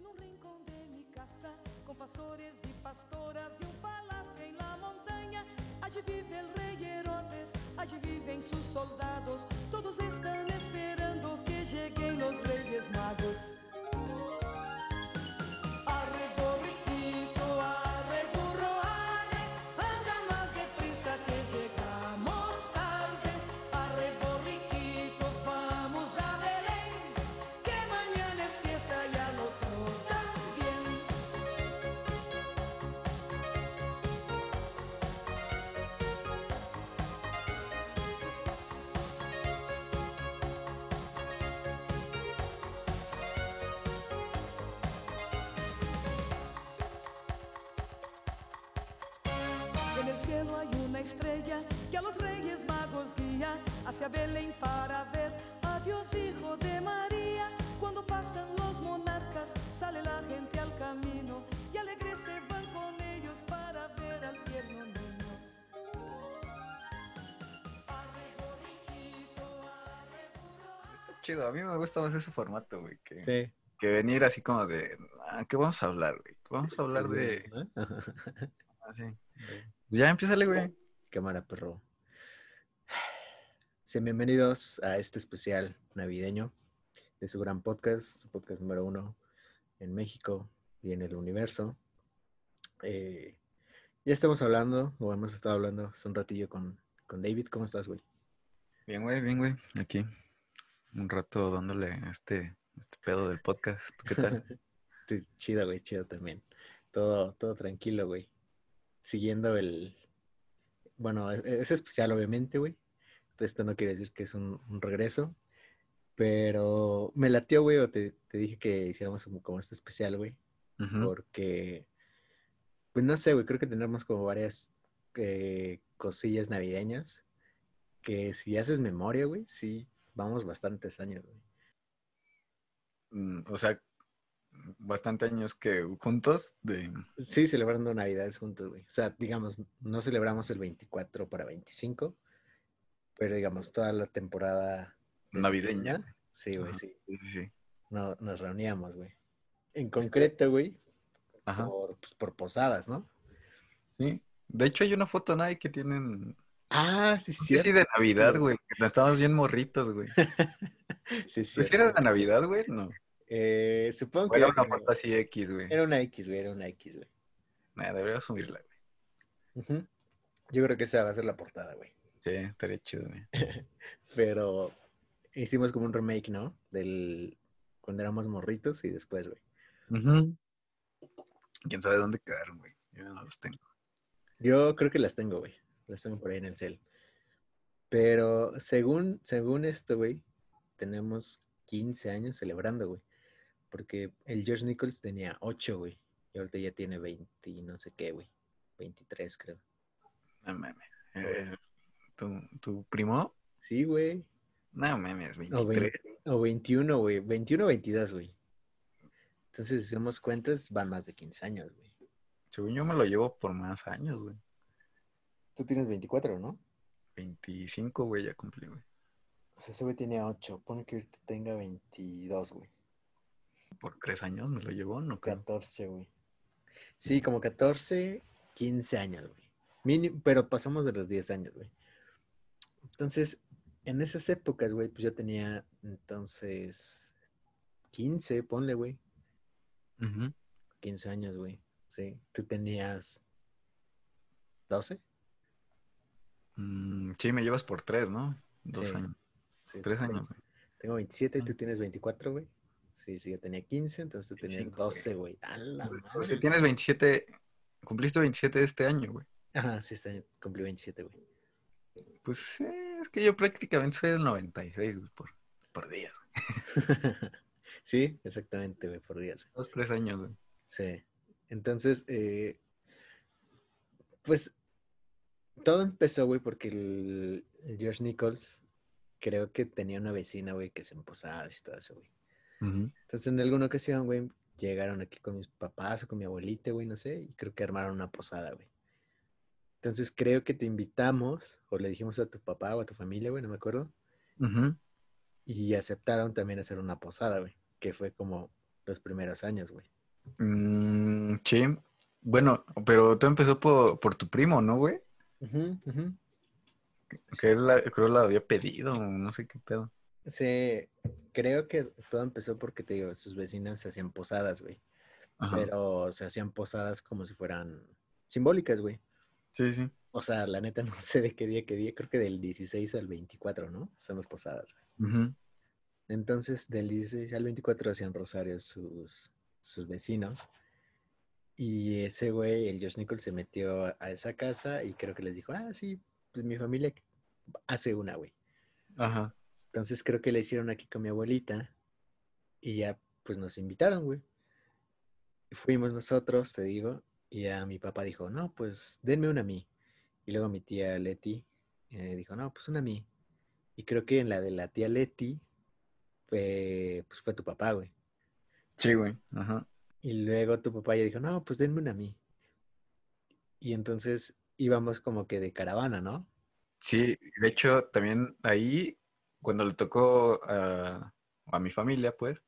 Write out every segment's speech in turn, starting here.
En un rincón de mi casa, con pastores y pastoras y un palacio en la montaña, allí vive el rey Herodes, allí viven sus soldados, todos están esperando que lleguen los reyes magos. Chido, a mí me gusta más ese formato, güey, que, Sí. que venir así como de, ah, ¿qué vamos a hablar, güey? Vamos a hablar de... Así. Ya empiézale, güey. Cámara, perro. Sean bienvenidos a este especial navideño de su gran podcast, su podcast número uno en México y en el universo. Eh, ya estamos hablando, o hemos estado hablando hace un ratillo con, con David. ¿Cómo estás, güey? Bien, güey, bien, güey. Aquí. Un rato dándole este, este pedo del podcast. ¿Tú qué tal? Chido, güey, chido también. Todo, todo tranquilo, güey. Siguiendo el... Bueno, e- es especial, obviamente, güey. Esto no quiere decir que es un, un regreso. Pero me latió, güey, o te, te dije que hiciéramos como, como este especial, güey. Porque, pues no sé, güey, creo que tenemos como varias eh, cosillas navideñas. Que si haces memoria, güey, sí, vamos bastantes años, güey. Mm, O sea, bastante años que juntos de... Sí, celebrando Navidades juntos, güey. O sea, digamos, no celebramos el 24 para 25, pero digamos, toda la temporada Navideña. Sí, güey, Ajá. sí. Sí, sí. No, nos reuníamos, güey. En concreto, güey, Ajá. por, pues, por posadas, ¿no? Sí. De hecho, hay una foto, ¿no? Ahí que tienen... Ah, sí, Sí, sí. de Navidad, güey. que Estábamos bien morritos, güey. Sí, sí. ¿Pues era de Navidad, güey? No. Eh, supongo O que era una foto así X, güey. era una X, güey, era una X, güey. Nah, debería subirla, güey. Ujú. Yo creo que esa va a ser la portada, güey. Sí, estaría chido, güey. Pero hicimos como un remake, ¿no? Del cuando éramos morritos y después, güey. Ujú. ¿Quién sabe dónde quedaron, güey? Yo no los tengo. Yo creo que las tengo, güey. Las tengo por ahí en el cel. Pero según, según esto, güey, tenemos 15 años celebrando, güey. Porque el George Nichols tenía 8, güey. Y ahorita ya tiene 20 y no sé qué, güey. 23, creo. No mames. Eh, ¿tu, ¿Tu primo? Sí, güey. No mames, O, 23. 20 o 21, güey. 21 o 22, güey. Entonces, si hacemos cuentas, van más de 15 años, güey. Según yo me lo llevo por más años, güey. Tú tienes 24, ¿no? 25, güey, ya cumplí, güey. O sea, ese güey tiene 8. Pone que ahorita tenga 22, güey. Por tres años me lo llevó, no creo. 14, güey. Sí, como 14, 15 años, güey. Mini- pero pasamos de los 10 años, güey. Entonces, en esas épocas, güey, pues yo tenía entonces 15, ponle, güey. Ujú. 15 años, güey. Sí. Tú tenías 12. Mm, sí, me llevas por tres, ¿no? Dos Sí. años. Sí, Tres tengo- años, güey. Tengo 27 y tú Ah. tienes 24, güey. Sí, sí, yo tenía 15, entonces tú tenías 25, güey. 12, güey. A la O sea, madre. tienes 27, cumpliste 27 este año, güey. Ajá, sí, este año cumplí 27, güey. Pues eh, es que yo prácticamente soy del 96, güey, por, por días, güey. sí, exactamente, güey, por días, güey. Dos, tres años, güey. Sí. Entonces, eh, pues todo empezó, güey, porque el, el George Nichols creo que tenía una vecina, güey, que se emposaba y todo eso, güey. Entonces, en alguna ocasión, güey, llegaron aquí con mis papás o con mi abuelita, güey, no sé, y creo que armaron una posada, güey. Entonces, creo que te invitamos, o le dijimos a tu papá o a tu familia, güey, no me acuerdo, Ujú. y aceptaron también hacer una posada, güey, que fue como los primeros años, güey. Mm, sí. Bueno, pero todo empezó por, por tu primo, ¿no, güey? Ujú. Que él la- creo la había pedido, no sé qué pedo. Sí, creo que todo empezó porque, te digo, sus vecinas se hacían posadas, güey. Ajá. Pero se hacían posadas como si fueran simbólicas, güey. Sí, sí. O sea, la neta no sé de qué día, qué día, creo que del 16 al 24, ¿no? Son las posadas, güey. Entonces, del 16 al 24 hacían rosarios sus, sus vecinos. Y ese güey, el Josh Nichols, se metió a- esa casa y creo que les dijo, ah, sí, pues mi familia hace una, güey. Ajá. Entonces creo que le hicieron aquí con mi abuelita y ya pues nos invitaron, güey. Fuimos nosotros, te digo, y ya mi papá dijo, no, pues denme una a mí. Y luego mi tía Leti eh, dijo, no, pues una a mí. Y creo que en la de la tía Leti, fue, pues fue tu papá, güey. Sí, güey. Ajá. Y luego tu papá ya dijo, no, pues denme una a mí. Y entonces íbamos como que de caravana, ¿no? Sí, de hecho, también ahí, cuando le tocó a, a mi familia, pues,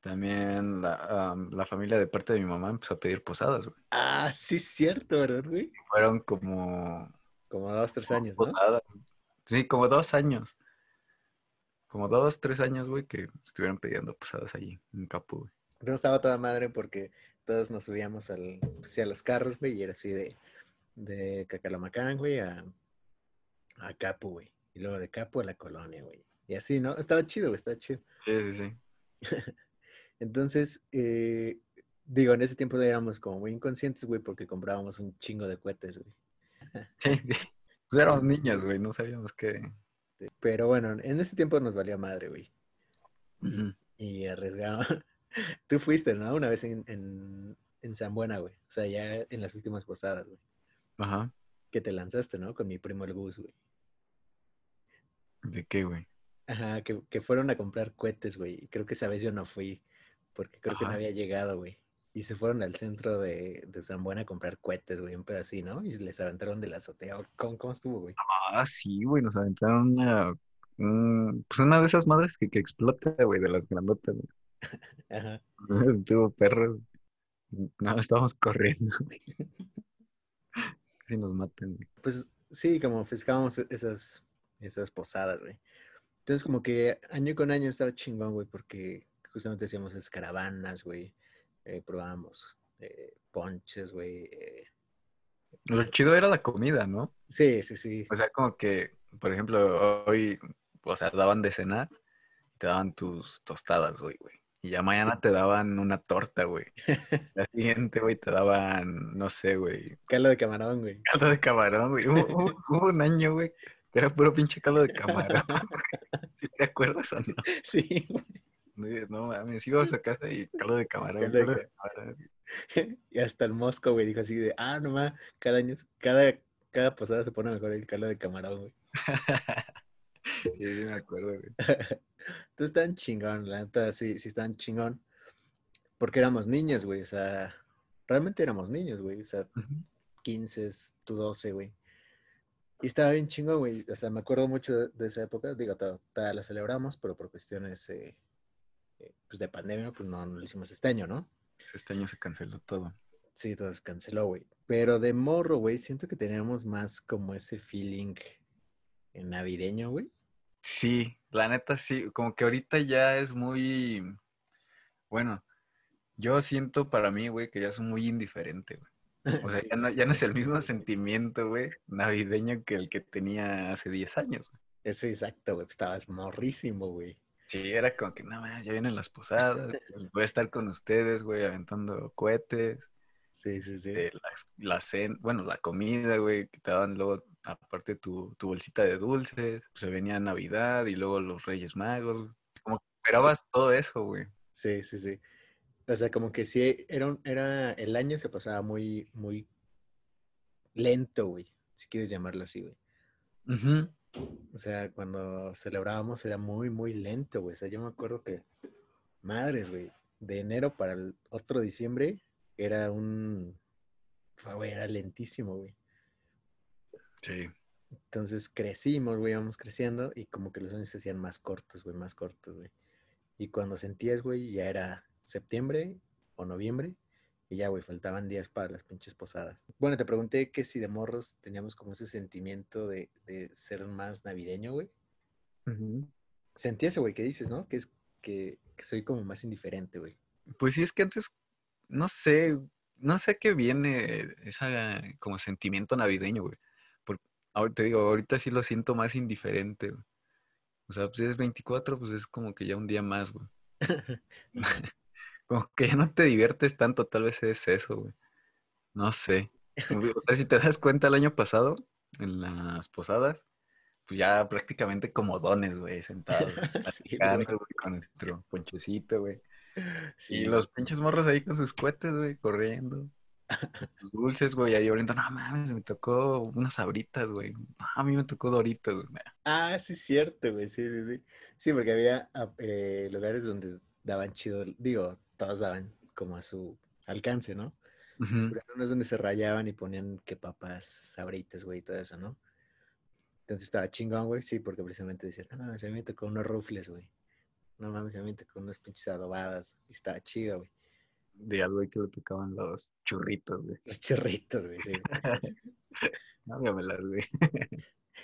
también la, am, la familia de parte de mi mamá empezó a pedir posadas, güey. Ah, sí, cierto, ¿verdad, güey? Fueron como Como dos, tres años, ¿no? posadas. Sí, como dos años. Como dos, tres años, güey, que estuvieron pidiendo posadas allí en Capu, güey. No estaba toda madre porque todos nos subíamos al, pues, a los carros, güey, y era así de, de Cacalamacán, güey, a, a Capu, güey. Y luego de Capu a la colonia, güey. Y así, ¿no? Estaba chido, güey, estaba chido. Sí, sí, sí. Entonces, eh, digo, en ese tiempo éramos como muy inconscientes, güey, porque comprábamos un chingo de cohetes, güey. Sí. Pues éramos niños, güey, no sabíamos qué. Pero bueno, en ese tiempo nos valía madre, güey. Y arriesgaba. Tú fuiste, ¿no? Una vez en, en, en San Buena, güey. O sea, ya en las últimas posadas, güey. Ajá. Que te lanzaste, ¿no? Con mi primo el Gus, güey. ¿De qué, güey? Ajá, que, que fueron a comprar cohetes, güey. Creo que esa vez yo no fui, porque creo que no había llegado, güey. Y se fueron al centro de, de San Buena a comprar cohetes, güey, un pedacito, ¿no? Y les aventaron de la azotea. ¿Cómo, cómo estuvo, güey? Ah, sí, güey, nos aventaron una, un- pues una de esas madres que, que explota, güey, de las grandotas, güey. Ajá. Estuvo perro. No, estábamos corriendo, güey. Casi nos matan, güey. Pues sí, como festejábamos esas, esas posadas, güey. Entonces, como que año con año estaba chingón, güey, porque justamente hacíamos esas caravanas, güey. Eh, probábamos eh, ponches, güey. eh. Lo chido era la comida, ¿no? Sí, sí, sí. O sea, como que, por ejemplo, hoy, o sea, daban de cenar, te daban tus tostadas, güey, güey. Y ya mañana te daban una torta, güey. La siguiente, güey, te daban, no sé, güey, Caldo de camarón, güey. caldo de camarón, güey. Hubo, hubo- hubo un año, güey, que era puro pinche caldo de camarón. ¿Sí ¿Te acuerdas o no? Sí, güey. No, mames, íbamos a casa y caldo de camarón. Caldo de caldo de camarón. Y hasta el Mosco, güey, dijo así de, ah, nomás, cada año, cada, cada posada se pone mejor el caldo de camarón, güey. Sí, sí, me acuerdo, güey. Entonces estaban chingón, la neta, sí, sí estaban chingón. Porque éramos niños, güey, o sea, realmente éramos niños, güey, o sea, Ujú. 15, tú 12, güey. Y estaba bien chingón, güey, o sea, me acuerdo mucho de, de esa época, digo, to- todavía la celebramos, pero por cuestiones, eh, eh, pues, de pandemia, pues no, no lo hicimos este año, ¿no? Este año se canceló todo. Sí, todo se canceló, güey. Pero de morro, güey, siento que teníamos más como ese feeling navideño, güey. Sí, la neta sí, como que ahorita ya es muy, bueno, yo siento para mí, güey, que ya es muy indiferente, güey. O sea, Sí, ya no, ya no es el mismo sentimiento, güey, navideño que el que tenía hace 10 años. güey. Eso exacto, güey. Estabas morrísimo, güey. Sí, era como que, no, más, ya vienen las posadas, pues, voy a estar con ustedes, güey, aventando cohetes, Sí, sí, sí. eh, la, la cen- bueno, la comida, güey, que te daban luego, aparte tu, tu bolsita de dulces, se venía Navidad y luego los Reyes Magos, como que esperabas todo eso, güey. Sí, sí, sí. O sea, como que sí, era, un- era, el año se pasaba muy, muy lento, güey. Si quieres llamarlo así, güey. O sea, cuando celebrábamos era muy, muy lento, güey. O sea, yo me acuerdo que, madres, güey, de enero para el otro diciembre era un, fue, güey, era lentísimo, güey. Sí. Entonces crecimos, güey, íbamos creciendo y como que los años se hacían más cortos, güey, más cortos, güey. Y cuando sentías, güey, ya era septiembre o noviembre. Y ya, güey, faltaban días para las pinches posadas. Bueno, te pregunté que si de morros teníamos como ese sentimiento de, de ser más navideño, güey. Sentí eso, güey, que dices, ¿no? Que es que, que soy como más indiferente, güey. Pues sí, es que antes, no sé, no sé qué viene esa como sentimiento navideño, güey. Ahorita te digo, ahorita sí lo siento más indiferente, güey. O sea, pues es 24, pues es como que ya un día más, güey. como que ya no te diviertes tanto, tal vez es eso, güey. No sé. O sea, si te das cuenta el año pasado, en las posadas, pues ya prácticamente como dones, güey, sentados. Sí, güey, con nuestro ponchecito, güey. Sí, Y los pinches morros ahí con sus cohetes, güey, corriendo. Sus dulces, güey, ahí oliendo, no mames, me tocó unas sabritas, güey. No, a mí me tocó doritos, güey. Ah, sí, es cierto, güey. Sí, sí, sí. Sí, porque había ah, eh, lugares donde daban chido, digo, todos daban como a su alcance, ¿no? Ujú. Pero unos donde se rayaban y ponían que papas, sabritas, güey, y todo eso, ¿no? Entonces estaba chingón, güey, sí, porque precisamente decías, no mames, a mí me tocó unos rufles, güey. No mames, a mí me tocó unas pinches adobadas. Y estaba chido, güey. De algo que le tocaban los churritos, güey. Los chorritos, güey, sí. Dámelas, güey.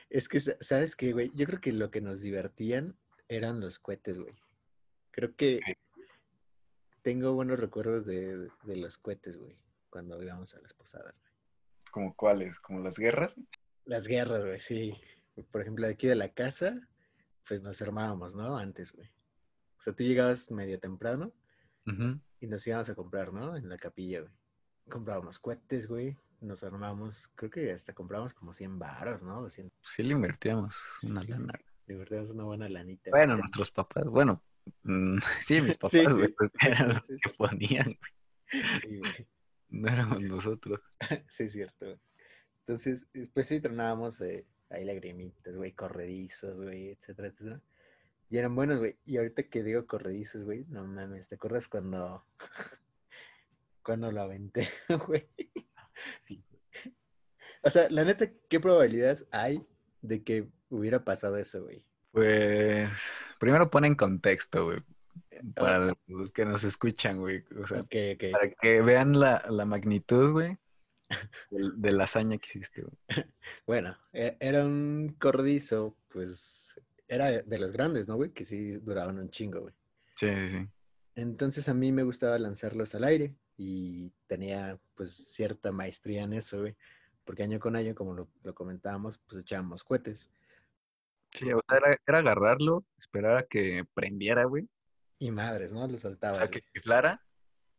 Es que, sa- ¿sabes qué, güey? Yo creo que lo que nos divertían eran los cohetes, güey. Creo que tengo buenos recuerdos de, de los cohetes, güey, cuando íbamos a las posadas, güey. ¿Como cuáles? ¿Como las guerras? Las guerras, güey, sí. Por ejemplo, de aquí de la casa, pues nos armábamos, ¿no? Antes, güey. O sea, tú llegabas medio temprano Y nos íbamos a comprar, ¿no? En la capilla, güey. Comprábamos cohetes, güey. Nos armábamos, creo que hasta comprábamos como 100 varos, ¿no? 200. Sí le invertíamos una Sí, lana. Divertíamos una buena lanita. Bueno, güey. nuestros papás, bueno, mm, sí, mis papás, Sí, güey, sí. pues, eran los que ponían, güey. Sí, güey. No éramos nosotros. Sí, es cierto, güey. Entonces, eh, pues sí, tronábamos eh, ahí lagrimitas, güey, corredizos, güey, etcétera, etcétera. Y eran buenos, güey. Y ahorita que digo corredizos, güey, no mames, ¿te acuerdas cuando, cuando lo aventé, güey? Sí. O sea, la neta, ¿qué probabilidades hay de que hubiera pasado eso, güey? Pues, primero pon en contexto, güey, para los que nos escuchan, güey. O sea, para que vean la, la magnitud, güey, del- de la hazaña que hiciste, güey. Bueno, e- era un corredizo, pues, era de los grandes, ¿no, güey? Que sí duraban un chingo, güey. Sí, sí, sí. Entonces a mí me gustaba lanzarlos al aire y tenía pues cierta maestría en eso, güey. Porque año con año, como lo, lo comentábamos, pues echábamos cohetes. Sí, o sea, era, era agarrarlo, esperar a que prendiera, güey, Y madres, ¿no? Lo o soltabas. sea, que chiflara.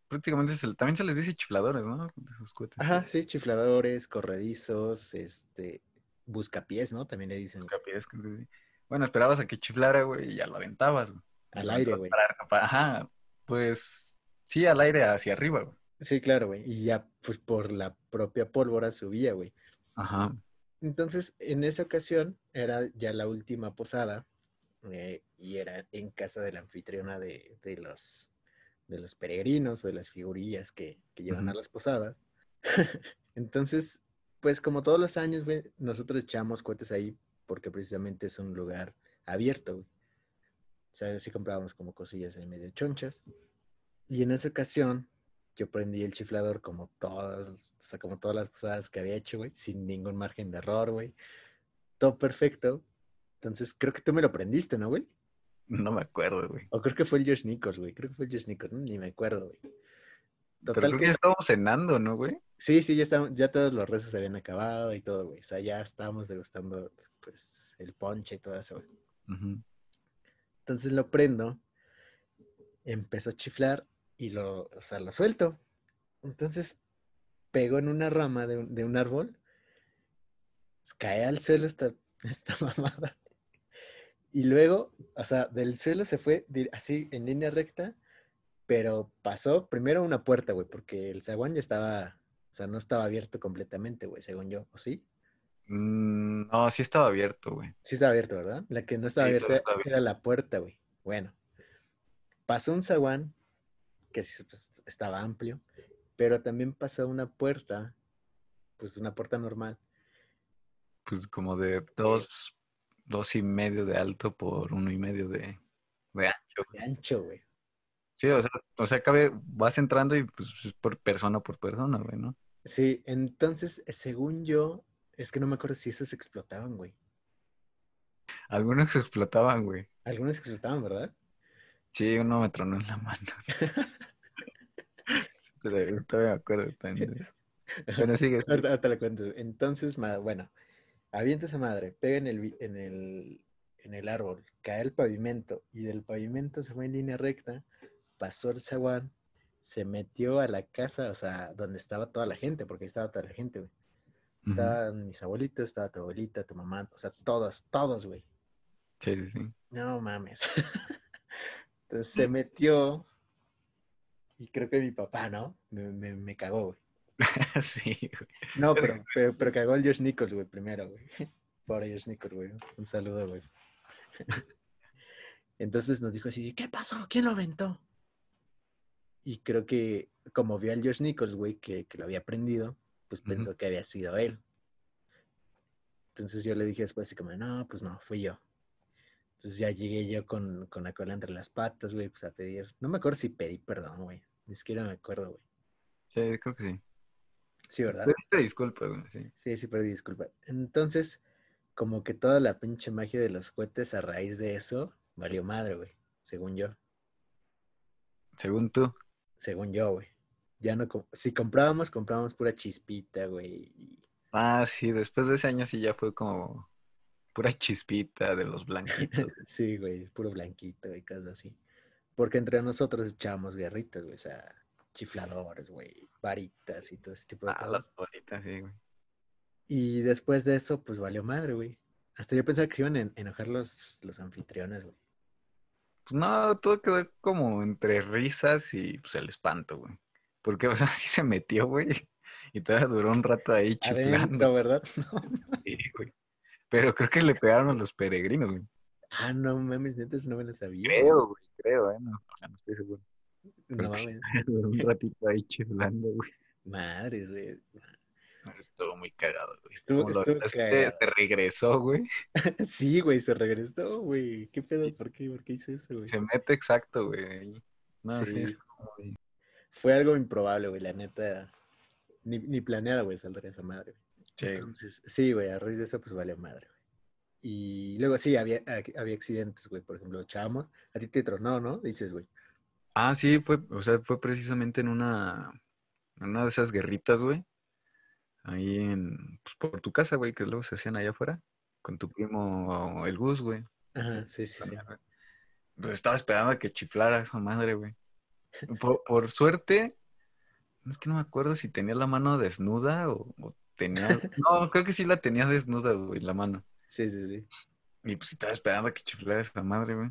Prácticamente se- también se les dice chifladores, ¿no? De esos cohetes. Ajá, sí, chifladores, corredizos, este, buscapiés, ¿no? También le dicen Buscapiés, creo que sí. Bueno, esperabas a que chiflara, güey, y ya lo aventabas, güey. al aire, güey. Ajá, pues sí, al aire hacia arriba, güey. Sí, claro, güey. Y ya, pues por la propia pólvora subía, güey. Ajá. Entonces, en esa ocasión era ya la última posada eh, y era en casa de la anfitriona de, de los, de los peregrinos o de las figurillas que, que llevan a las posadas. Entonces, pues como todos los años, güey, nosotros echamos cohetes ahí porque precisamente es un lugar abierto, güey. O sea, sí comprábamos como cosillas ahí medio chonchas. Y en esa ocasión, yo prendí el chiflador como todas, o sea, como todas las posadas que había hecho, güey, sin ningún margen de error, güey. Todo perfecto. Entonces, creo que tú me lo prendiste, ¿no, güey? No me acuerdo, güey. O creo que fue el Josh Nichols, güey. Creo que fue el Josh Nichols, ¿no? ni me acuerdo, güey. Pero Total creo que- ya estábamos cenando, ¿no, güey? Sí, sí, ya, estaban, ya todos los rezos se habían acabado y todo, güey. O sea, ya estábamos degustando, pues, el ponche y todo eso, güey. Ujú. Entonces lo prendo, empezó a chiflar y lo, o sea, lo suelto. Entonces pegó en una rama de un, de un árbol, cae al suelo esta, esta mamada. Y luego, o sea, del suelo se fue así en línea recta, pero pasó primero una puerta, güey, porque el zaguán ya estaba, o sea, no estaba abierto completamente, güey, según yo, ¿o sí? Mm, no, sí estaba abierto, güey. Sí estaba abierto, ¿verdad? La que no estaba Sí, abierta estaba era la puerta, güey. Bueno, pasó un zaguán que pues, estaba amplio, pero también pasó una puerta, pues una puerta normal. Pues como de dos, dos y medio de alto por uno y medio de, de ancho. de ancho, güey. Sí, o sea, o sea, cabe, vas entrando y pues es por persona por persona, güey, ¿no? Sí, entonces, según yo, es que no me acuerdo si esos explotaban, güey. Algunos explotaban, güey. Algunos explotaban, ¿verdad? Sí, uno me tronó en la mano. Pero Todavía me acuerdo también. Bueno, sigue. Ahorita, ahorita le cuento. Entonces, bueno, avienta esa madre, pega en el, en el, en el árbol, cae el pavimento y del pavimento se fue en línea recta, pasó el zaguán, se metió a la casa, o sea, donde estaba toda la gente, porque ahí estaba toda la gente, güey. Estaban mis abuelitos, estaba tu abuelita, tu mamá, o sea, todos, todos, güey. Sí, sí, sí. No mames. Entonces se metió y creo que mi papá, ¿no? Me, me, me cagó, güey. sí, güey. No, pero, pero, pero cagó el Josh Nichols, güey, primero, güey. Pobre Josh Nichols, güey. Un saludo, güey. Entonces nos dijo así, ¿qué pasó? ¿Quién lo aventó? Y creo que como vio al Josh Nichols, güey, que, que lo había prendido, pues pensó que había sido él. Entonces yo le dije después así como, no, pues no, fui yo. Entonces ya llegué yo con, con la cola entre las patas, güey, pues a pedir. No me acuerdo si pedí perdón, güey. Ni siquiera me acuerdo, güey. Sí, creo que sí. Sí, ¿verdad? Pediste disculpas, güey, sí. Sí, sí, perdí, disculpa. Entonces, como que toda la pinche magia de los cohetes a raíz de eso valió madre, güey. Según yo. Según tú. Según yo, güey. Ya no, si comprábamos, comprábamos pura chispita, güey. Ah, sí, después de ese año sí ya fue como pura chispita de los blanquitos. Sí, güey, puro blanquito y cosas así. Porque entre nosotros echábamos guerritas, güey. O sea, chifladores, güey, varitas y todo ese tipo de ah, cosas. las bolitas, sí, güey. Y después de eso, pues valió madre, güey. Hasta yo pensaba que se iban a en- enojar los, los anfitriones, güey. Pues no, todo quedó como entre risas y pues el espanto, güey. Porque, o sea, sí se metió, güey. Y todavía duró un rato ahí chiflando. Adentro, ¿verdad? No. Sí, güey. Pero creo que le pegaron a los peregrinos, güey. Ah, no mames, neta, no me lo sabía. Creo, güey, creo, ¿eh? No, o sea, no estoy seguro. No creo que mames. Duró un ratito ahí chiflando, güey. Madres, güey. Estuvo muy cagado, güey. Estuvo- lo- estuvo cagado. Se regresó, güey. Sí, güey, se regresó, güey. ¿Qué pedo? ¿Por qué? ¿Por qué hizo eso, güey? Se mete exacto, güey. No, sí, Sí. es como Fue algo improbable, güey, la neta. Ni, ni planeada, güey, saldría esa madre. güey. Sí. Entonces, sí, güey, a raíz de eso, pues vale madre, güey. Y luego sí, había, había accidentes, güey. Por ejemplo, echábamos. A ti te tronó, ¿no? Dices, güey. Ah, sí, fue, o sea, fue precisamente en una, en una de esas guerritas, güey. Ahí en, pues, por tu casa, güey, que luego se hacían allá afuera. Con tu primo, el Gus, güey. Ajá, sí, sí, sí. Pues estaba esperando a que chiflara esa madre, güey. Por, por suerte, es que no me acuerdo si tenía la mano desnuda o, o tenía... No, creo que sí la tenía desnuda, güey, la mano. Sí, sí, sí. Y pues estaba esperando a que chiflara esa madre, güey.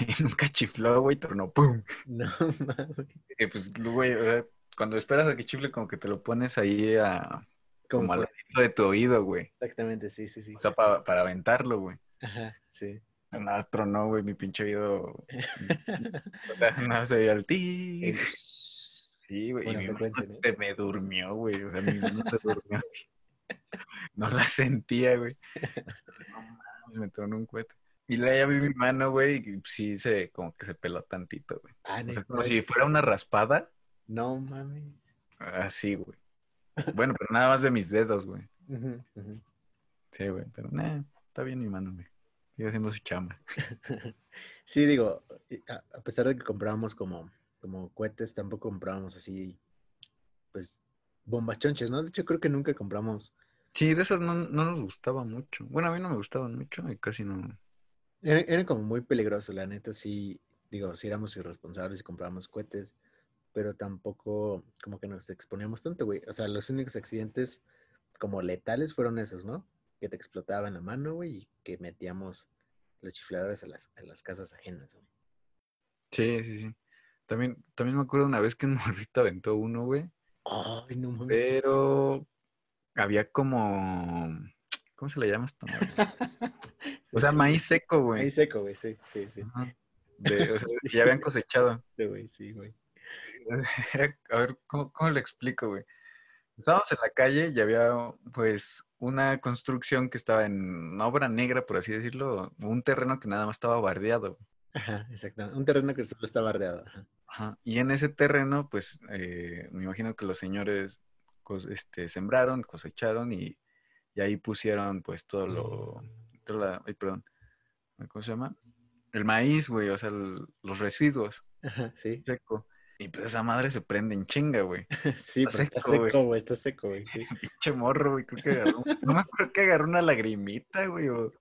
Y nunca chifló, güey, tornó ¡pum! No mames. Y pues, güey, o sea, cuando esperas a que chifle, como que te lo pones ahí a, ¿Cómo como al ladito de tu oído, güey. Exactamente, sí, sí, sí. O sea, pa- para aventarlo, güey. Ajá, sí. Nada tronó, güey, mi pinche oído. O sea, nada más se veía el ti. Sí, güey. Y mi mano ¿no? se me durmió, güey. O sea, mi mano se durmió. No la sentía, güey. No mames, me tronó un cohete. Y luego ya vi mi mano, güey, y sí se, como que se peló tantito, güey. Ah, O sea, como si fuera una raspada. No mames. Así, güey. Bueno, pero nada más de mis dedos, güey. Sí, güey, pero nah, está bien mi mano, güey. Sigue haciendo su chamba. Sí, digo, a pesar de que comprábamos como, como cohetes, tampoco comprábamos así, pues, bombas chonches, ¿no? De hecho, creo que nunca compramos. Sí, de esas no, no nos gustaba mucho. Bueno, a mí no me gustaban mucho y casi no. Era, era como muy peligroso, la neta, sí, digo, sí éramos irresponsables y comprábamos cohetes, pero tampoco como que nos exponíamos tanto, güey. O sea, los únicos accidentes como letales fueron esos, ¿no? Que te explotaba en la mano, güey, y que metíamos los chifladores a las, a las casas ajenas, güey. Sí, sí, sí. También, también me acuerdo una vez que un morrito aventó uno, güey. Ay, no mames. Pero había como. ¿Cómo se le llama esto? O sea, maíz seco, güey. Maíz seco, güey, sí, sí, sí. De- o sea, que ya habían cosechado. Sí, güey, sí, güey. A ver, ¿cómo, cómo le explico, güey? Estábamos en la calle y había, pues, una construcción que estaba en obra negra, por así decirlo, un terreno que nada más estaba bardeado. Ajá, exactamente. Un terreno que solo está bardeado. Ajá. Ajá. Y en ese terreno, pues, eh, me imagino que los señores este, sembraron, cosecharon y, y ahí pusieron, pues, todo lo... toda la- ay, perdón. ¿Cómo se llama? El maíz, güey, o sea, el- los residuos Ajá, sí. seco. Y pues esa madre se prende en chinga, güey. Sí, Está pero está seco, güey. seco, güey, está seco, güey. sí. Pinche morro, güey. Creo que agarró. No me acuerdo que agarró una lagrimita, güey. o-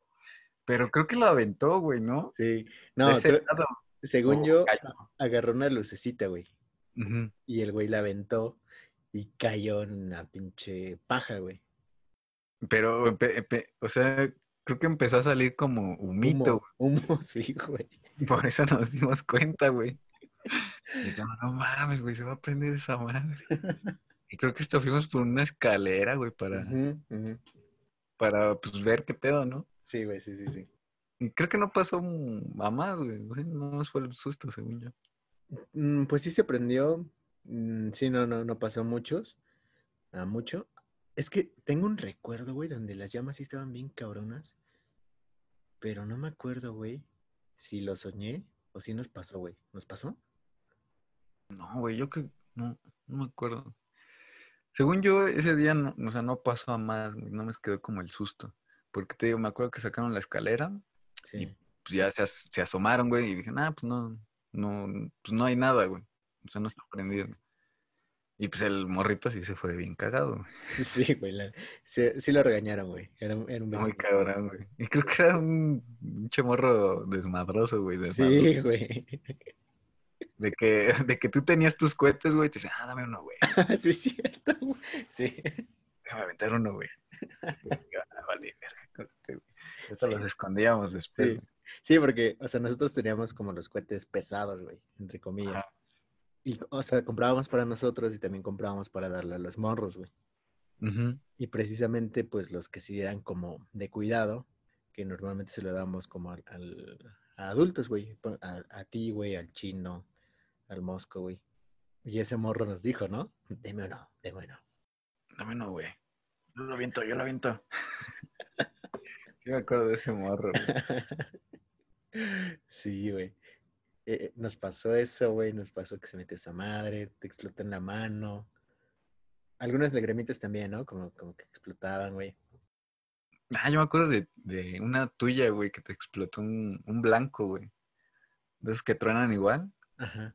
Pero creo que lo aventó, güey, ¿no? Sí. No, creo- según o yo, cayó. agarró una lucecita, güey. Ujú. Y el güey la aventó y cayó en una pinche paja, güey. Pero, empe- empe- o sea, creo que empezó a salir como humito, Humo, humo, sí, güey. güey. Por eso nos dimos cuenta, güey. Y yo, no mames, güey, se va a prender esa madre. Y creo que esto fuimos por una escalera, güey, para, para pues, ver qué pedo, ¿no? Sí, güey, sí, sí, sí. Y creo que no pasó a más, güey. No más fue el susto, según yo. Mm, Pues sí se prendió. Mm, Sí, no, no, no pasó muchos. A mucho. Es que tengo un recuerdo, güey, donde las llamas sí estaban bien cabronas. Pero no me acuerdo, güey, si lo soñé o si nos pasó, güey. ¿Nos pasó? No, güey, yo que no, no me acuerdo. Según yo, ese día, no, o sea, no pasó a más, no me quedó como el susto. Porque te digo, me acuerdo que sacaron la escalera, Sí. pues ya se, as- se asomaron, güey, y dije, ah, pues no, no, pues no hay nada, güey. O sea, no está prendido. Y pues el morrito sí se fue bien cagado, güey. Sí, sí, güey. la- sí, sí lo regañaron, güey. Era, un- era un Muy cabrón, güey. Y creo que era un pinche morro desmadroso, güey. Sí, güey. De que, de que tú tenías tus cohetes, güey, te decía, ah, dame uno, güey. sí, es cierto. güey. Sí. Déjame aventar uno, güey. "Ah, vale, verga, este, güey". Esto Sí. los escondíamos después. Sí. porque, o sea, nosotros teníamos como los cohetes pesados, güey, entre comillas. Ajá. Y, o sea, comprábamos para nosotros y también comprábamos para darle a los morros, güey. Y precisamente, pues, los que sí eran como de cuidado, que normalmente se lo damos como al, al- a adultos, güey. a ti, güey, al chino, al mosco, güey. Y ese morro nos dijo, ¿no? Deme uno, deme uno. Dame uno, güey. Yo lo aviento, yo lo aviento. Sí me acuerdo de ese morro, güey. Sí, güey. Eh, nos pasó eso, güey. Nos pasó que se mete esa madre, te explota en la mano. Algunas lagrimitas también, ¿no? Como, como que explotaban, güey. Ah, yo me acuerdo de, de una tuya, güey, que te explotó un, un blanco, güey. De esos que truenan igual. Ajá.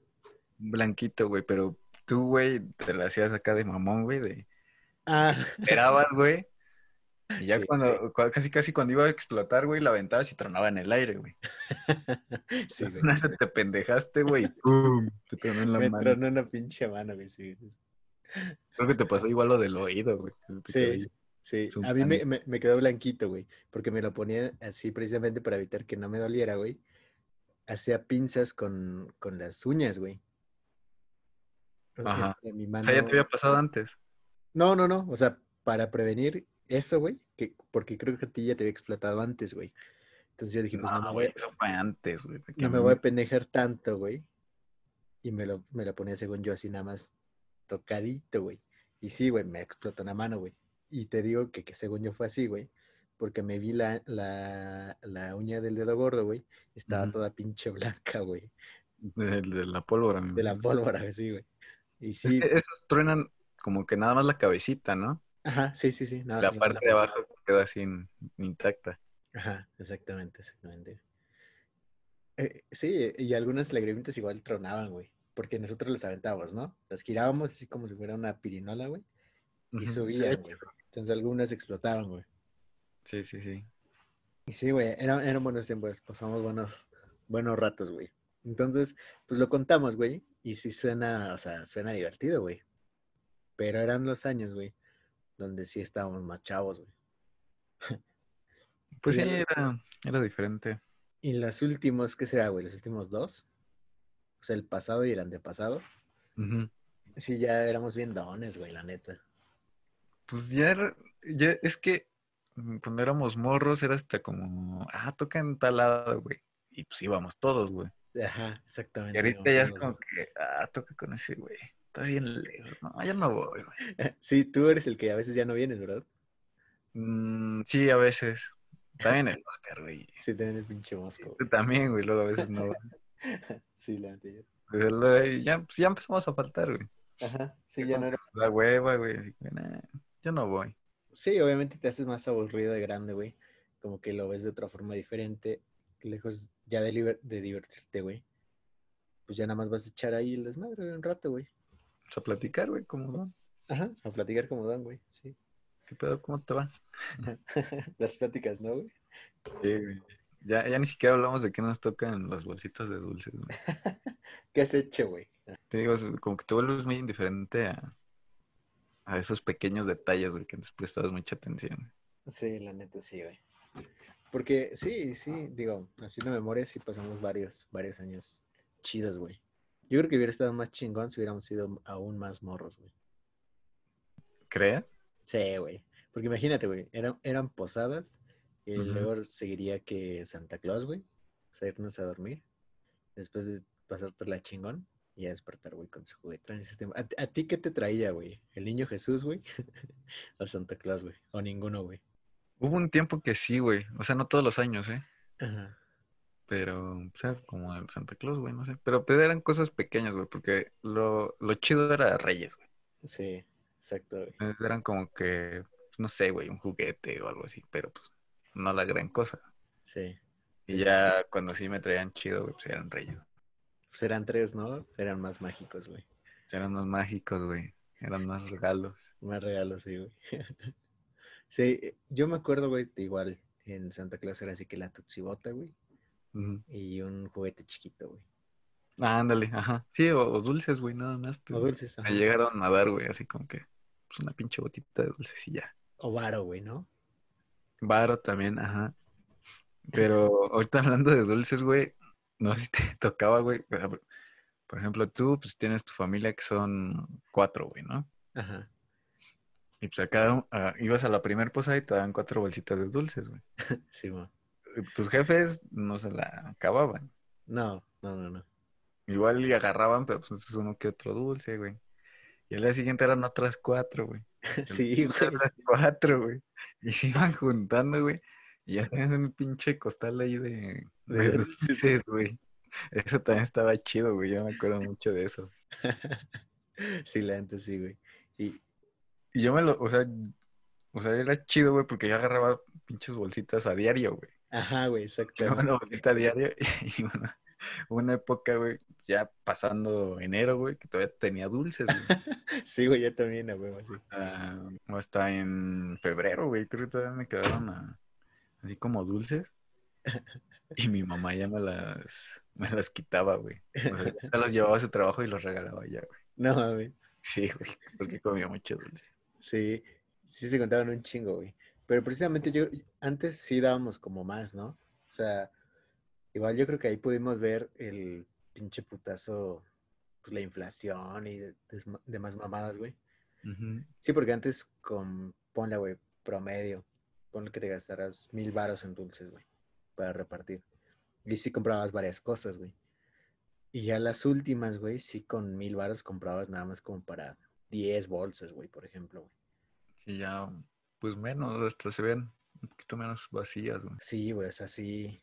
Blanquito, güey, pero tú, güey, te la hacías acá de mamón, güey, de... Ah, Esperabas, güey. Y ya Sí, cuando, cua- casi casi cuando iba a explotar, güey, la aventabas y tronaba en el aire, güey. sí, güey. Una vez te pendejaste, güey. ¡pum! Te tronó en la Me mano. tronó una pinche mano, güey. Sí, Creo que te pasó igual lo del oído, güey. sí. sí. A mí me, me- me quedó blanquito, güey. Porque me lo ponía así precisamente para evitar que no me doliera, güey. Hacía pinzas con, con las uñas, güey. Ajá. mi O sea, ya te había pasado antes. No, no, no. O sea, para prevenir eso, güey, que, porque creo que a ti ya te había explotado antes, güey. Entonces yo dije, pues no, me No, güey, eso fue antes, güey. no me voy a pendejar tanto, güey. Y me lo, me lo ponía según yo así nada más tocadito, güey. Y sí, güey, me explotó la mano, güey. Y te digo que, que según yo fue así, güey. Porque me vi la, la, la uña del dedo gordo, güey. Estaba toda pinche blanca, güey. De, de la pólvora, De la güey. pólvora, sí, güey. Y Es sí, que esos truenan como que nada más la cabecita, ¿no? ajá, sí, sí, sí. nada La parte de abajo queda así in- intacta. Ajá, exactamente, exactamente. Eh, sí, y algunas lagrimitas igual tronaban, güey, porque nosotros las aventábamos, ¿no? Las girábamos así como si fuera una pirinola, güey, y Ujú. subían, Sí, güey. Entonces algunas explotaban, güey. Sí, sí, sí. Y sí, güey, era- eran buenos tiempos, pasamos buenos, buenos ratos, güey. Entonces, pues lo contamos, güey, y sí suena, o sea, suena divertido, güey. Pero eran los años, güey, donde sí estábamos más chavos, güey. Pues sí, era, era diferente. Y los últimos, ¿qué será, güey? Los últimos dos. O sea, el pasado y el antepasado. Ujú. Sí, ya éramos bien dones, güey, la neta. Pues ya, era- ya es que cuando éramos morros era hasta como, ah, toca en tal lado, güey. Y pues íbamos todos, güey. Ajá, Y exactamente. ahorita íbamos ya es como que, ah, toca con ese, güey. Está bien lejos. No, ya no voy, güey. Sí, tú eres el que a veces ya no vienes, ¿verdad? Mm, sí, a veces. También el Oscar, güey. Sí, también el pinche mosco. Tú también, güey, luego a veces no. sí, la anterior. Pues, ya, pues, ya empezamos a faltar, güey. Ajá, sí, ya no era. La hueva, güey. nah, yo no voy. Sí, obviamente te haces más aburrido de grande, güey. Como que lo ves de otra forma diferente, lejos ya de, liber- de divertirte, güey. Pues ya nada más vas a echar ahí el desmadre un rato, güey. Vamos a platicar, güey, ¿cómo va? Ajá, a platicar como dan, güey, sí. ¿Qué pedo? ¿Cómo te va? Las pláticas, ¿no, güey? Sí, güey. Ya, ya ni siquiera hablamos de qué nos tocan las bolsitas de dulces, güey. ¿Qué has hecho, güey? Te digo, como que te vuelves muy indiferente a, a esos pequeños detalles, güey, que antes prestabas mucha atención. Sí, la neta, sí, güey. Porque sí, sí, digo, haciendo memoria sí pasamos varios, varios años chidos, güey. Yo creo que hubiera estado más chingón si hubiéramos sido aún más morros, güey. ¿Crees? Sí, güey. Porque imagínate, güey, eran, eran posadas y luego seguiría que Santa Claus, güey. O sea, irnos a dormir. Después de pasar por la chingón y a despertar, güey, con su juguete. en ese tiempo. ¿A, a ti qué te traía, güey? ¿El niño Jesús, güey? ¿O Santa Claus, güey? ¿O ninguno, güey? Hubo un tiempo que sí, güey. O sea, no todos los años, ¿eh? Ajá. Pero, o sea, como el Santa Claus, güey, no sé. Pero pues, eran cosas pequeñas, güey, porque lo, lo chido era Reyes, güey. Sí, exacto, güey. Eh, Eran como que, no sé, güey, un juguete o algo así, pero pues no la gran cosa. Sí. Y ya cuando sí me traían chido, güey, pues eran Reyes. Pues eran tres, ¿no? Eran más mágicos, güey. Eran más mágicos, güey. Eran más regalos. Más regalos, sí, güey. sí, yo me acuerdo, güey, igual en Santa Claus era así que la tutsibota, güey, y un juguete chiquito, güey. Ah, ándale, ajá. Sí, o, o dulces, güey, nada más. te- O dulces, Me llegaron a dar, güey, así como que, pues una pinche botita de dulces y ya. O varo, güey, ¿no? Varo también, ajá. Pero ahorita hablando de dulces, güey, no sé si te tocaba, güey. por ejemplo, tú, pues tienes tu familia que son cuatro, güey, ¿no? Ajá. Y pues acá ah, ibas a la primer posada y te daban cuatro bolsitas de dulces, güey. Sí, mo. Tus jefes no se la acababan. No, no, no, no. Igual y agarraban, pero pues es uno que otro dulce, güey. Y al día siguiente eran otras cuatro, güey. Sí, güey. Otras cuatro, güey. Y se iban juntando, güey. Y ya tenías un pinche costal ahí de, De dulces. güey. Eso también estaba chido, güey. Yo me acuerdo mucho de eso. Sí, la neta, sí, güey. Y Y yo me lo, o sea, o sea, era chido, güey, porque yo agarraba pinches bolsitas a diario, güey. Ajá, güey, exactamente. una bolsita a diario. Y bueno, una época, güey, ya pasando enero, güey, que todavía tenía dulces, güey. Sí, güey, yo también, huevo, así. O hasta en febrero, güey, creo que todavía me quedaron a- así como dulces. Y mi mamá ya me las, me las quitaba, güey. O sea, ya las llevaba a su trabajo y los regalaba ya, güey. No, mames. Sí, güey, porque comía mucho dulce. Sí, sí se contaban un chingo, güey. Pero precisamente yo, antes sí dábamos como más, ¿no? O sea, igual yo creo que ahí pudimos ver el pinche putazo, pues la inflación y de- demás mamadas, güey. Sí, porque antes con, ponle, güey, promedio, ponle que te gastaras mil varos en dulces, güey, para repartir. Y sí comprabas varias cosas, güey. Y ya las últimas, güey, sí con mil varos comprabas nada más como para 10 bolsas, güey, por ejemplo, güey. Sí, ya, pues menos, hasta se ven un poquito menos vacías, güey. Sí, güey, o sea, sí.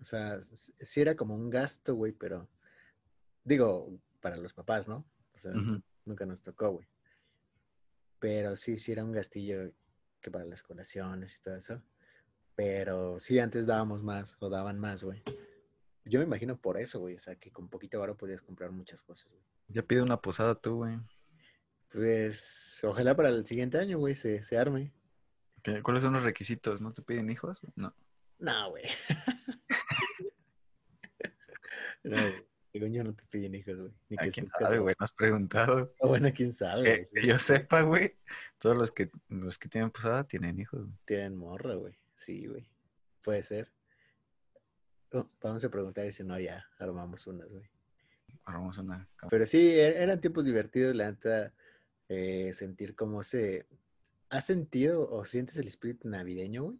O sea, sí era como un gasto, güey, pero digo, para los papás, ¿no? O sea, nunca nos tocó, güey. Pero sí, sí era un gastillo que para las colaciones y todo eso. Pero sí, antes dábamos más o daban más, güey. Yo me imagino por eso, güey. O sea, que con poquito varo podías comprar muchas cosas, güey. Ya pide una posada tú, güey. Pues ojalá para el siguiente año, güey, se, se arme. ¿Qué- ¿Cuáles son los requisitos? ¿No te piden hijos? No. No, güey. no, güey. Según yo no te piden hijos, güey. Ni ¿A que quién sabe, güey? No has preguntado. Ah, bueno, quién sabe. Que, que yo sepa, güey, todos los que, los que tienen posada tienen hijos, güey. Tienen morra, güey. Sí, güey. Puede ser. Oh, vamos a preguntar y si no, ya armamos unas, güey. Armamos una Pero sí, e- eran tiempos divertidos, la neta, eh, sentir cómo se... ¿Has sentido o sientes el espíritu navideño, güey?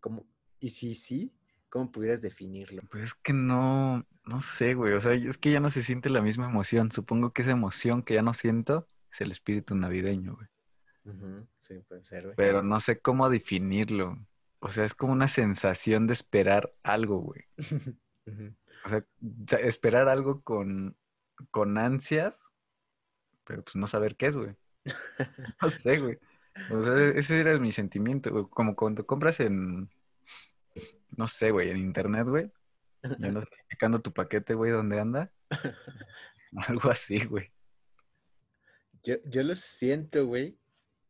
¿Cómo... Y si sí, ¿cómo pudieras definirlo? Pues es que no, no sé, güey. O sea, es que ya no se siente la misma emoción. Supongo que esa emoción que ya no siento es el espíritu navideño, güey. Sí, puede ser, güey. Pero no sé cómo definirlo. o sea, es como una sensación de esperar algo, güey. O sea, esperar algo con, con ansias, pero pues no saber qué es, güey. No sé, güey. O sea, ese era mi sentimiento, güey. Como cuando compras en, no sé, güey, en internet, güey. Y andas checando tu paquete, güey, ¿dónde anda? Algo así, güey. Yo, yo lo siento, güey,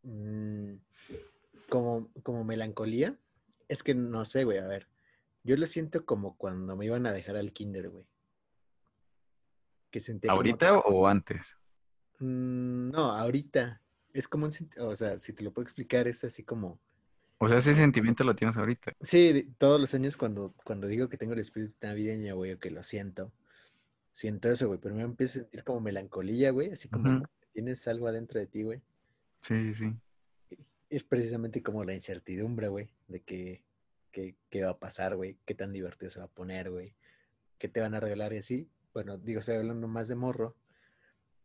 mm, como, como melancolía. Es que no sé, güey, a ver. Yo lo siento como cuando me iban a dejar al kinder, güey. Que como ¿Ahorita o antes? Mm, no, ahorita. Es como un o sea, si te lo puedo explicar, es así como, O sea, ese sentimiento lo tienes ahorita. sí, todos los años cuando, cuando digo que tengo el espíritu navideño, güey, o que lo siento, siento eso, güey, pero me empiezo a sentir como melancolía, güey, así como tienes algo adentro de ti, güey. Sí, sí, sí. Es precisamente como la incertidumbre, güey, de que, que- qué va a pasar, güey, qué tan divertido se va a poner, güey, qué te van a regalar y así. Bueno, digo, estoy hablando más de morro.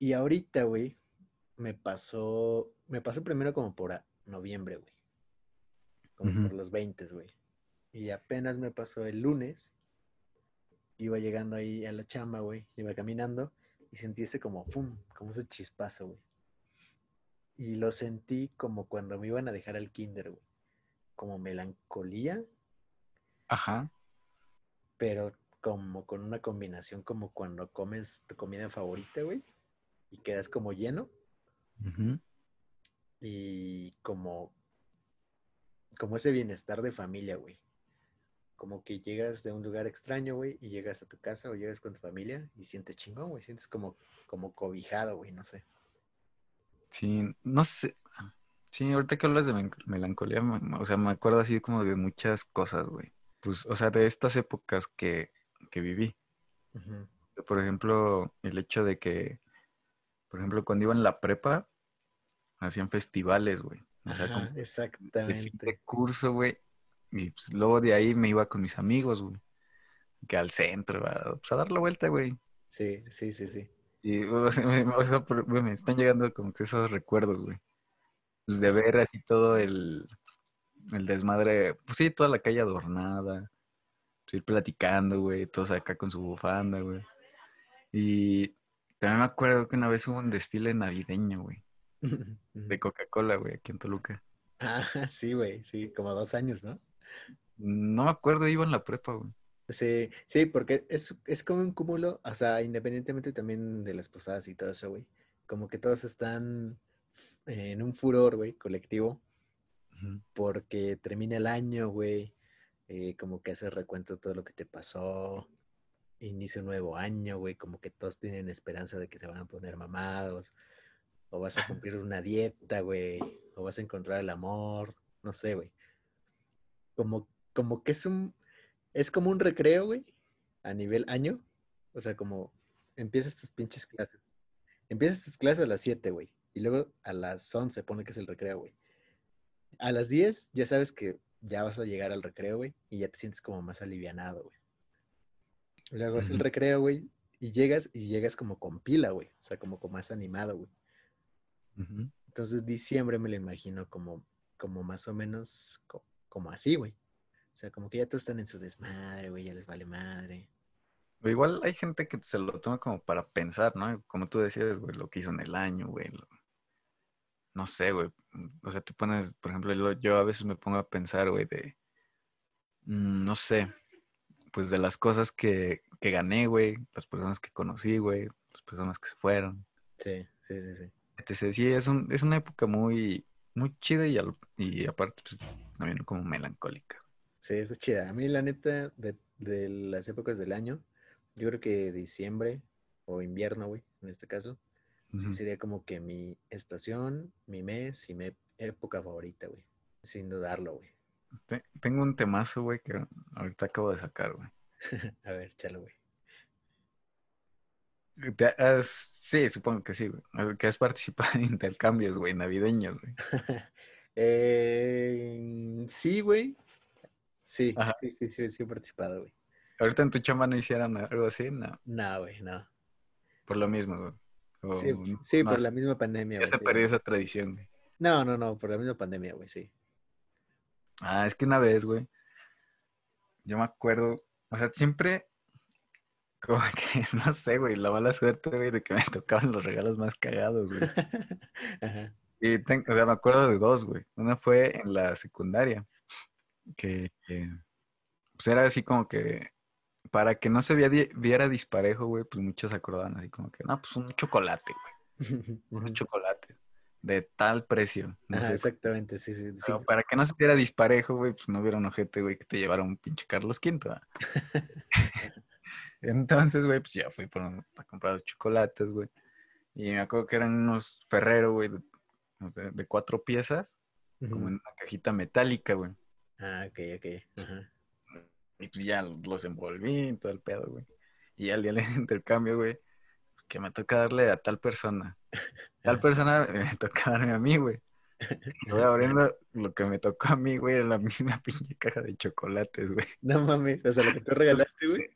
Y ahorita, güey, me pasó, me pasó primero como por a- noviembre, güey. Como por los 20, güey. Y apenas me pasó el lunes. Iba llegando ahí a la chamba, güey. Iba caminando y sentí ese como, pum, como ese chispazo, güey. Y lo sentí como cuando me iban a dejar al kinder, güey. Como melancolía, Ajá. pero como con una combinación como cuando comes tu comida favorita, güey. Y quedas como lleno. Y como, como ese bienestar de familia, güey. Como que llegas de un lugar extraño, güey, y llegas a tu casa o llegas con tu familia y sientes chingón, güey. Sientes como, como cobijado, güey, no sé. Sí, no sé. Sí, ahorita que hablas de melancolía, me- me- o sea, me acuerdo así como de muchas cosas, güey. Pues, o sea, de estas épocas que, que viví. Por ejemplo, el hecho de que, por ejemplo, cuando iba en la prepa, hacían festivales, güey. O sea, Ajá, como de fin exactamente. de curso, güey. Y pues, luego de ahí me iba con mis amigos, güey. Que al centro, a, pues, a dar la vuelta, güey. Sí, sí, sí, sí. Y, o sea, me, o sea, me están llegando como que esos recuerdos, güey. Pues de ver así todo el, el desmadre, pues sí, toda la calle adornada, pues ir platicando, güey, todos acá con su bufanda, güey. Y también me acuerdo que una vez hubo un desfile navideño, güey, de Coca-Cola, güey, aquí en Toluca. Ah, sí, güey, sí, como dos años, ¿no? No me acuerdo, iba en la prepa, güey. Sí, sí, porque es, es como un cúmulo, o sea, independientemente también de las posadas y todo eso, güey. Como que todos están en un furor, güey, colectivo, porque termina el año, güey. eh, como que hace recuento de todo lo que te pasó. Inicia un nuevo año, güey. Como que todos tienen esperanza de que se van a poner mamados. O vas a cumplir una dieta, güey. O vas a encontrar el amor. No sé, güey. Como, como que es un. Es como un recreo, güey. A nivel año. O sea, como empiezas tus pinches clases. Empiezas tus clases a las 7, güey. Y luego a las 11 pone que es el recreo, güey. A las 10 ya sabes que ya vas a llegar al recreo, güey. Y ya te sientes como más alivianado, güey. Luego es el recreo, güey. Y llegas y llegas como con pila, güey. O sea, como, como más animado, güey. Entonces diciembre me lo imagino como, como más o menos co- como así, güey. O sea, como que ya todos están en su desmadre, güey, ya les vale madre. Igual hay gente que se lo toma como para pensar, ¿no? Como tú decías, güey, lo que hizo en el año, güey. lo- No sé, güey. O sea, tú pones, por ejemplo, yo, yo a veces me pongo a pensar, güey, de, mm, no sé, pues de las cosas que, que gané, güey, las personas que conocí, güey, las personas que se fueron. Sí, sí, sí, sí. etc. Sí, es, un, es una época muy, muy chida y, al- y aparte, pues, también como melancólica. Sí, está chida. A mí, la neta, de, de las épocas del año, yo creo que diciembre o invierno, güey, en este caso, sí sería como que mi estación, mi mes y mi época favorita, güey. Sin dudarlo, güey. Te- Tengo un temazo, güey, que ahorita acabo de sacar, güey. A ver, chalo, güey. Has- sí, supongo que sí, güey. Que has participado en intercambios, güey, navideños, güey. Eh, sí, güey. Sí, sí, sí, sí, sí he participado, güey. Ahorita en tu chamba no hicieran algo así, no. No, güey, no. Por lo mismo, güey. O Sí, sí, no por la misma pandemia, Ya güey. se sí, perdió güey. esa tradición, güey. No, no, no, por la misma pandemia, güey, sí. Ah, es que una vez, güey, yo me acuerdo, o sea, siempre, como que, no sé, güey, la mala suerte, güey, de que me tocaban los regalos más cagados, güey. Ajá. Y ten- o sea, me acuerdo de dos, güey. Una fue en la secundaria, que, que, pues era así como que, para que no se viera disparejo, güey, pues muchos acordaban así como que, no, pues un chocolate, güey, unos chocolates de tal precio. no Ajá, sé, exactamente, sí, sí. para que no se viera disparejo, güey, pues no hubiera un ojete, güey, que te llevara un pinche Carlos V. Entonces, güey, pues ya fui por un- a comprar los chocolates, güey. Y me acuerdo que eran unos Ferrero, güey, de, de cuatro piezas, como en una cajita metálica, güey. Ah, ok, ok. Ajá. Y pues ya los envolví y todo el pedo, güey. Y al día del intercambio, güey, que me toca darle a tal persona. Tal persona me toca darme a mí, güey. Y voy abriendo lo que me tocó a mí, güey, en la misma pinche caja de chocolates, güey. No mames, o sea, lo que tú regalaste, güey.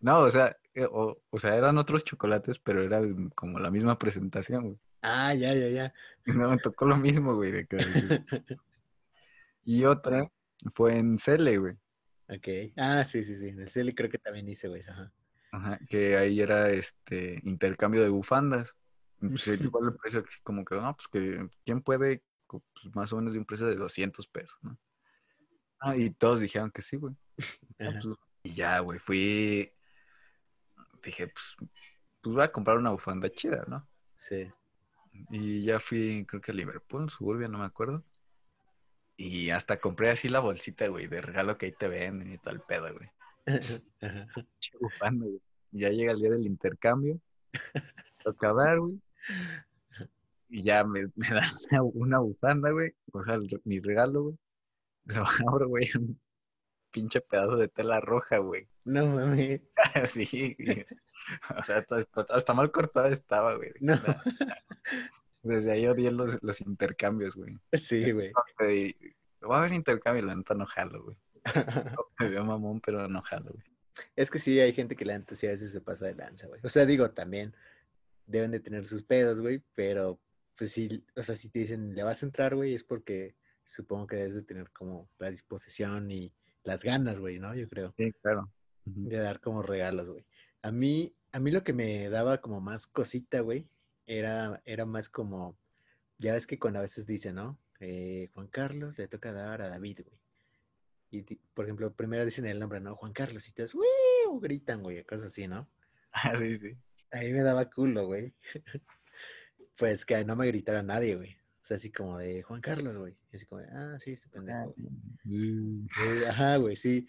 No, o sea, eh, o, o sea, eran otros chocolates, pero era como la misma presentación, güey. Ah, ya, ya, ya. No me tocó lo mismo, güey. de que- Y otra fue en Cele, güey. Ok. Ah, sí, sí, sí. En el Celi creo que también hice, güey. Ajá. Ajá, que ahí era este intercambio de bufandas. Y, Pues igual el precio como que, no, pues que quién puede, pues, más o menos de un precio de 200 pesos, ¿no? Ah, y todos dijeron que sí, güey. Ah, pues, y ya, güey, fui, dije, pues, pues voy a comprar una bufanda chida, ¿no? Sí. Y ya fui, creo que a Liverpool, Suburbia, no me acuerdo. Y hasta compré así la bolsita, güey, de regalo que ahí te venden y todo el pedo, güey. Bufanda, güey. Ya llega el día del intercambio. Toca dar, güey. Y ya me, me dan una, una bufanda, güey. O sea, el- mi regalo, güey. Lo abro, güey. Un pinche pedazo de tela roja, güey. No mames. Así. y- o sea, to- hasta mal cortada estaba, güey. No. Desde ahí odié los, los intercambios, güey. Sí, güey. Va a haber intercambio, la neta no jalo, güey. Me veo mamón, pero no jalo, güey. Es que sí, hay gente que la neta sí a veces se pasa de lanza, güey. O sea, digo, también deben de tener sus pedos, güey, pero pues sí, o sea, si te dicen, le vas a entrar, güey, es porque supongo que debes de tener como la disposición y las ganas, güey, ¿no? Yo creo, Sí, claro. De dar como regalos, güey. A mí, a mí lo que me daba como más cosita, güey, era, era más como, ya ves que cuando a veces dicen, ¿no? Eh, Juan Carlos le toca dar a David, güey. Y, por ejemplo, primero dicen el nombre, ¿no? Juan Carlos, y todos, ¡Wiu! gritan, güey, cosas así, ¿no? Ah, sí, sí. A mí me daba culo, güey. pues que no me gritara nadie, güey. O sea, así como de Juan Carlos, güey. Y así como de, ah, sí, este pendejo. güey". Eh, Ajá, güey, sí.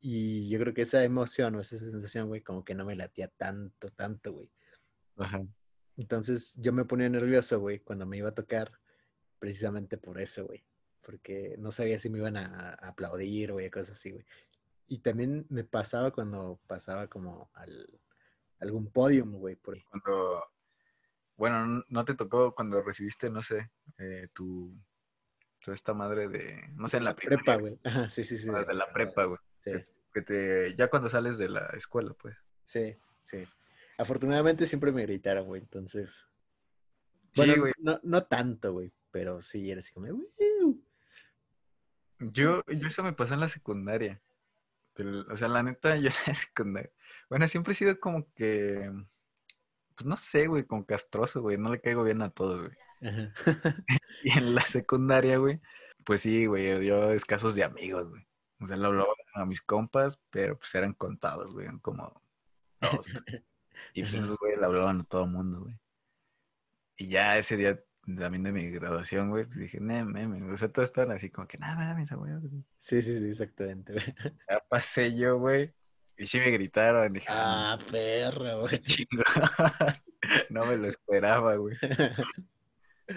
Y yo creo que esa emoción o esa sensación, güey, como que no me latía tanto, tanto, güey. Ajá. Entonces yo me ponía nervioso, güey, cuando me iba a tocar, precisamente por eso, güey. Porque no sabía si me iban a, a aplaudir, güey, cosas así, güey. Y también me pasaba cuando pasaba como al algún podium, güey. Por... Cuando, bueno, no te tocó cuando recibiste, no sé, eh, tu, tu esta madre de, no sé, en la prepa, primaria, güey. Ajá, sí, sí, sí. ah, de la prepa, güey. Sí, Que te, ya cuando sales de la escuela, pues. sí, sí. Afortunadamente siempre me gritaron, güey, entonces. Sí, güey. no, no tanto, güey, pero sí era así como. Yo, yo eso me pasó en la secundaria. O sea, la neta, yo en la secundaria. Bueno, siempre he sido como que, pues no sé, güey, como castroso, güey. No le caigo bien a todos, güey. Ajá. Y en la secundaria, güey, pues sí, güey, yo escasos de amigos, güey. O sea, le hablaba a mis compas, pero pues eran contados, güey, como dos. Y pues esos, güey, le hablaban a todo el mundo, güey. Y ya ese día también de mi graduación, güey, pues dije, no, mames, o sea, todos estaban así como que, nada mames, güey. Sí, sí, sí, exactamente, güey. Ya pasé yo, güey, y sí me gritaron, dije, ah, perro, güey. chingo. no me lo esperaba, güey.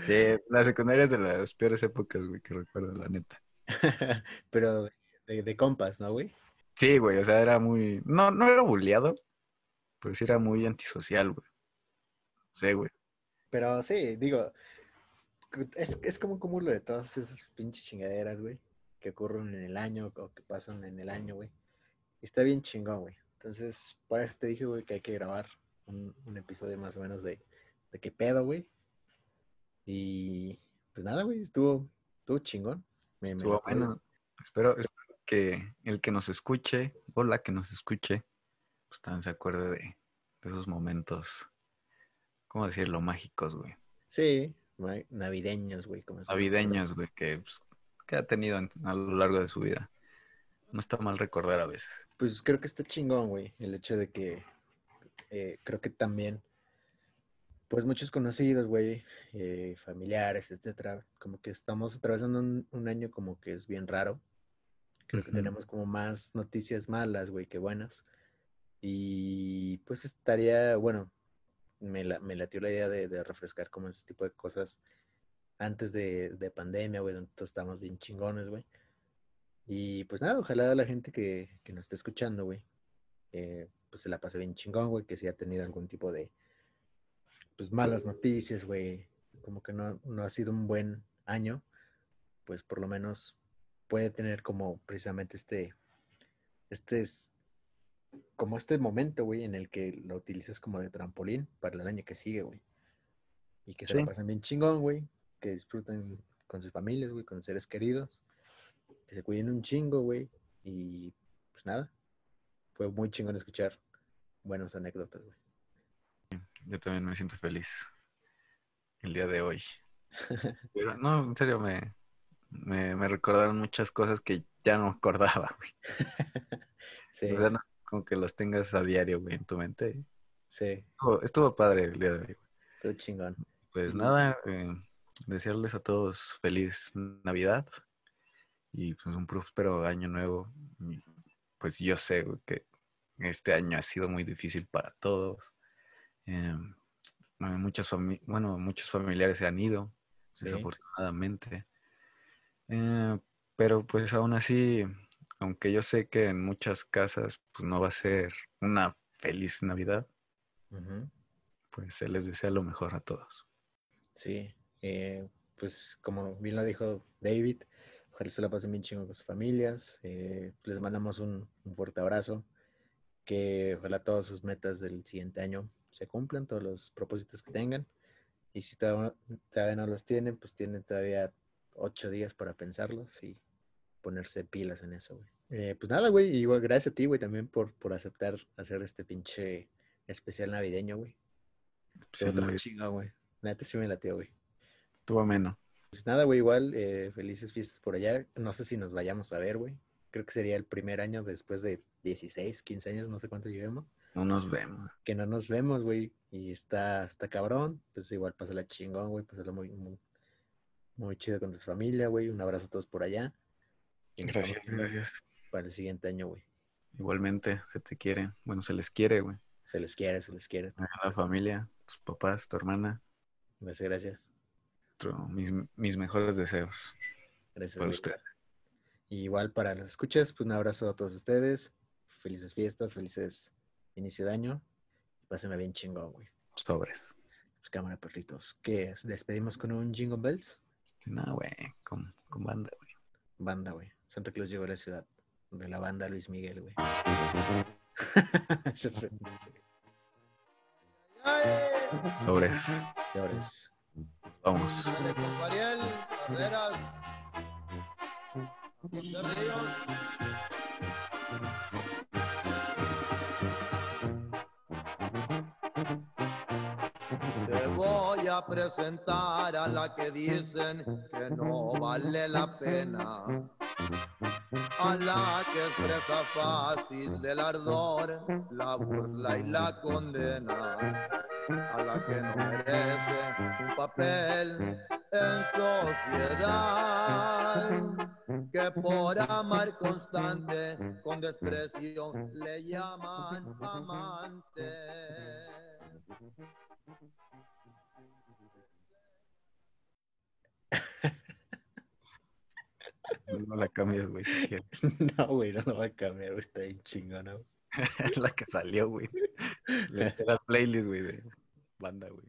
Sí, la secundaria es de las peores épocas, güey, que recuerdo, la neta. Pero de, de compas, ¿no, güey? Sí, güey, o sea, era muy. No, no era bulleado, pero sí era muy antisocial, güey. Sí, güey. Pero sí, digo, es, es como un cúmulo de todas esas pinches chingaderas, güey, que ocurren en el año o que pasan en el año, güey. Está bien chingón, güey. Entonces, por eso te dije, güey, que hay que grabar un, un episodio más o menos de, de qué pedo, güey. Y pues nada, güey, estuvo, estuvo chingón. Me- Estuvo bueno. Espero, espero que el que nos escuche, o la que nos escuche, pues también se acuerde de, de esos momentos, ¿cómo decirlo? Mágicos, güey. Sí, navideños, güey. como Navideños, güey, que, pues, que ha tenido en- a lo largo de su vida. No está mal recordar a veces. Pues creo que está chingón, güey, el hecho de que eh, creo que también, pues muchos conocidos, güey, eh, familiares, etcétera, como que estamos atravesando un, un año como que es bien raro. Creo que tenemos como más noticias malas, güey, que buenas. Y pues estaría, bueno, me, la, me latió la idea de, de refrescar como ese tipo de cosas antes de, de pandemia, güey, donde todos estábamos bien chingones, güey. Y pues nada, ojalá la gente que, que nos esté escuchando, güey, eh, pues se la pase bien chingón, güey, que si ha tenido algún tipo de, pues malas noticias, güey, como que no, no ha sido un buen año, pues por lo menos puede tener como precisamente este, este es como este momento, güey, en el que lo utilices como de trampolín para el año que sigue, güey. Y que se Sí. la pasen bien chingón, güey, que disfruten con sus familias, güey, con sus seres queridos, que se cuiden un chingo, güey, y pues nada, fue muy chingón escuchar buenas anécdotas, güey. Yo también me siento feliz el día de hoy. Pero, no, en serio, me, me, me recordaron muchas cosas que ya no acordaba, güey. Sí, O sea, no como que las tengas a diario, güey, en tu mente. sí, Estuvo, estuvo padre el día de hoy, güey. todo chingón. Pues nada, eh, desearles a todos feliz Navidad y pues un próspero año nuevo. Pues yo sé güey, que este año ha sido muy difícil para todos. Bueno, muchas fami- bueno, muchos familiares se han ido, Sí. desafortunadamente. Eh, pero pues aún así, aunque yo sé que en muchas casas pues no va a ser una feliz Navidad, pues se les desea lo mejor a todos. Sí, eh, pues como bien lo dijo David, ojalá se la pasen bien chingo con sus familias. eh, les mandamos un, un fuerte abrazo. Que ojalá todas sus metas del siguiente año se cumplan, todos los propósitos que tengan. Y si todavía, todavía no los tienen, pues tienen todavía ocho días para pensarlos y ponerse pilas en eso, güey. Eh, pues nada, güey, igual gracias a ti, güey, también por, por aceptar hacer este pinche especial navideño, güey. Estuvo todo Navidad. chingón, güey. Neta sí me latió, güey. Estuvo ameno. Pues nada, güey, igual, eh, felices fiestas por allá. No sé si nos vayamos a ver, güey. Creo que sería el primer año después de 16, 15 años, no sé cuánto llevemos, No nos vemos. que no nos vemos, güey. Y está, está cabrón. Pues igual, pásala chingón, güey. Pásala muy, muy, muy chido con tu familia, güey. Un abrazo a todos por allá. Y Gracias, gracias. Para el siguiente año, güey. Igualmente, se te quiere. Bueno, se les quiere, güey. Se les quiere, se les quiere. A la familia, tus papás, tu hermana. Gracias, gracias. Mis, mis mejores deseos Gracias, para usted. Y igual para los escuchas, pues un abrazo a todos ustedes. Felices fiestas, felices inicio de año. Pásenla bien chingón, güey. Sobres. Pues cámara, perritos. ¿Qué? ¿Despedimos con un Jingle Bells? No, güey, con, con banda, güey. Banda, güey. Santa Claus llegó a la ciudad. De la banda Luis Miguel, güey. Fue. Sobres. Vamos. de Ariel, Carreras, José. A presentar a la que dicen que no vale la pena. A la que expresa fácil del ardor, la burla y la condena a la que no merece un papel en sociedad, que por amar constante con desprecio le llaman amante. No la cambies, güey, si quieres. No, güey, no lo va a cambiar, güey. Está bien chingona, güey. la que salió, güey. La playlist, güey, de banda, güey.